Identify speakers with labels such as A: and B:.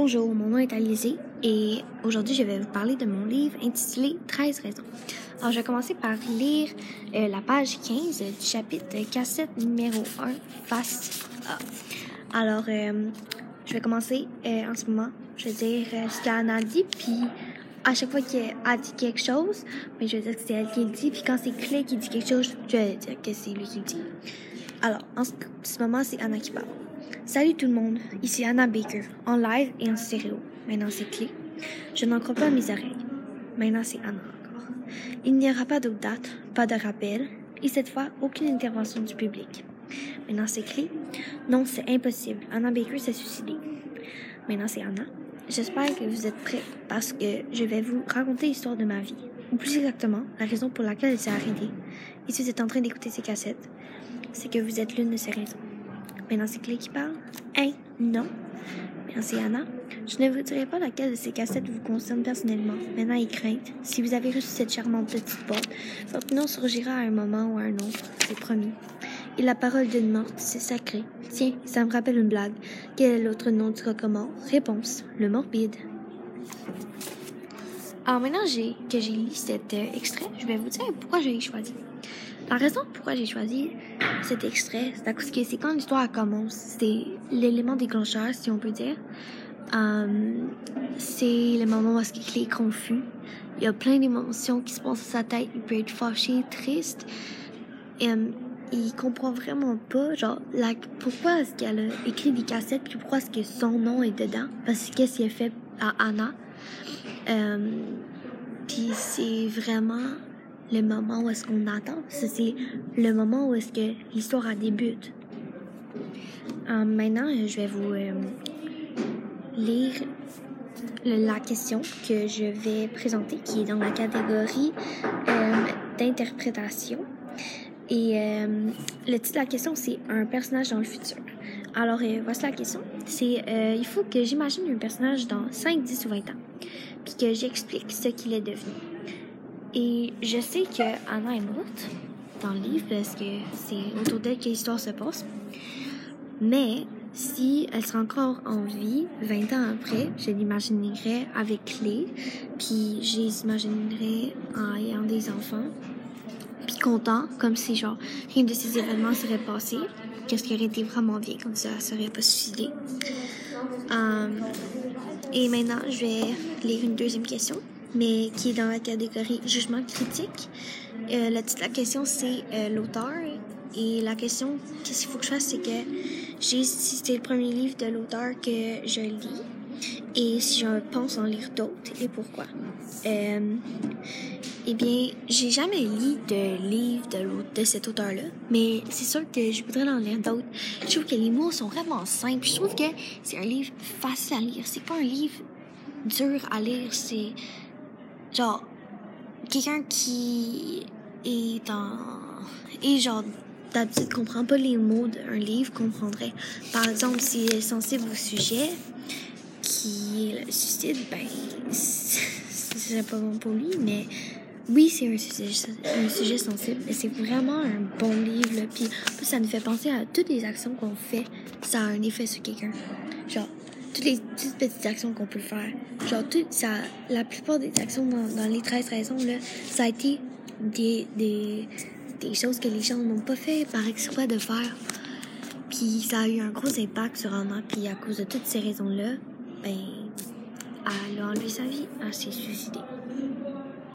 A: Bonjour, mon nom est Alizé et aujourd'hui je vais vous parler de mon livre intitulé 13 raisons. Alors je vais commencer par lire euh, la page 15 du chapitre cassette numéro 1 face A. Alors euh, je vais commencer euh, en ce moment. Je vais dire ce qu'Anna dit puis à chaque fois qu'elle a dit quelque chose, mais je vais dire que c'est elle qui le dit puis quand c'est Clay qui dit quelque chose, je vais dire que c'est lui qui le dit. Alors en ce moment c'est Anna qui parle. Salut tout le monde, ici Anna Baker, en live et en stéréo. Maintenant c'est Clé. Je n'en crois pas mes oreilles. Maintenant c'est Anna encore. Il n'y aura pas d'autre date, pas de rappel, et cette fois, aucune intervention du public. Maintenant c'est Clé. Non, c'est impossible. Anna Baker s'est suicidée. Maintenant c'est Anna. J'espère que vous êtes prêts parce que je vais vous raconter l'histoire de ma vie. Ou plus exactement, la raison pour laquelle elle s'est arrêtée. Et si vous êtes en train d'écouter ces cassettes, c'est que vous êtes l'une de ces raisons. Maintenant, c'est Clé qui parle. Hein? Non. Maintenant, c'est Anna. Je ne vous dirai pas laquelle de ces cassettes vous concerne personnellement. Maintenant, il crainte. Si vous avez reçu cette charmante petite boîte, votre nom surgira à un moment ou à un autre. C'est promis. Et la parole d'une morte, c'est sacré. Tiens, ça me rappelle une blague. Quel est l'autre nom du recomment? Réponse. Le morbide. Alors maintenant que j'ai lu cet euh, extrait, je vais vous dire pourquoi j'ai choisi. La raison pourquoi j'ai choisi cet extrait, que c'est quand l'histoire commence. C'est l'élément déclencheur, si on peut dire. Euh, c'est le moment où il est confus. Il y a plein d'émotions qui se passent dans sa tête. Il peut être fâché, triste. Euh, il comprend vraiment pas, genre, la, pourquoi est-ce qu'elle a écrit des cassettes, puis pourquoi est-ce que son nom est dedans? Parce que qu'est-ce qu'il a fait à Anna? Euh, puis c'est vraiment le moment où est-ce qu'on attend. C'est le moment où est-ce que l'histoire débute. Euh, maintenant, je vais vous euh, lire la question que je vais présenter, qui est dans la catégorie euh, d'interprétation. Et euh, le titre de la question, c'est un personnage dans le futur. Alors, voici la question. C'est, il faut que j'imagine un personnage dans 5, 10 ou 20 ans, puis que j'explique ce qu'il est devenu. Et je sais que Anna est morte dans le livre parce que c'est autour d'elle que l'histoire se passe. Mais si elle sera encore en vie 20 ans après, je l'imaginerai avec Clé, puis je l'imaginerai en ayant des enfants, puis content, comme si genre rien de ces événements serait passé, qu'est-ce qui aurait été vraiment bien, comme ça, elle serait pas suicidée. Um, et maintenant, je vais lire une deuxième question mais qui est dans la catégorie jugement critique. Euh, la question, c'est euh, l'auteur. Et la question, qu'est-ce qu'il faut que je fasse, c'est que j'ai si c'est le premier livre de l'auteur que je lis et si je pense en lire d'autres et pourquoi? Euh, eh bien, j'ai jamais lu de livre de, de cet auteur-là, mais c'est sûr que je voudrais en lire d'autres. Je trouve que les mots sont vraiment simples. Je trouve que c'est un livre facile à lire. C'est pas un livre dur à lire. C'est genre quelqu'un qui est en et genre d'habitude comprend pas les mots d'un livre comprendrait. Par exemple s'il est sensible au sujet qui est le suicide ben c'est pas bon pour lui mais oui c'est un sujet un sujet sensible mais c'est vraiment un bon livre puis ça nous fait penser à toutes les actions qu'on fait ça a un effet sur quelqu'un. Genre toutes les petites actions qu'on peut faire. Genre, tout, ça, la plupart des actions dans, dans les 13 raisons, là, ça a été des, des, des choses que les gens n'ont pas fait par exprès de faire. Puis ça a eu un gros impact sur Anna. Puis à cause de toutes ces raisons-là, ben, elle a enlevé sa vie. Elle s'est suicidée.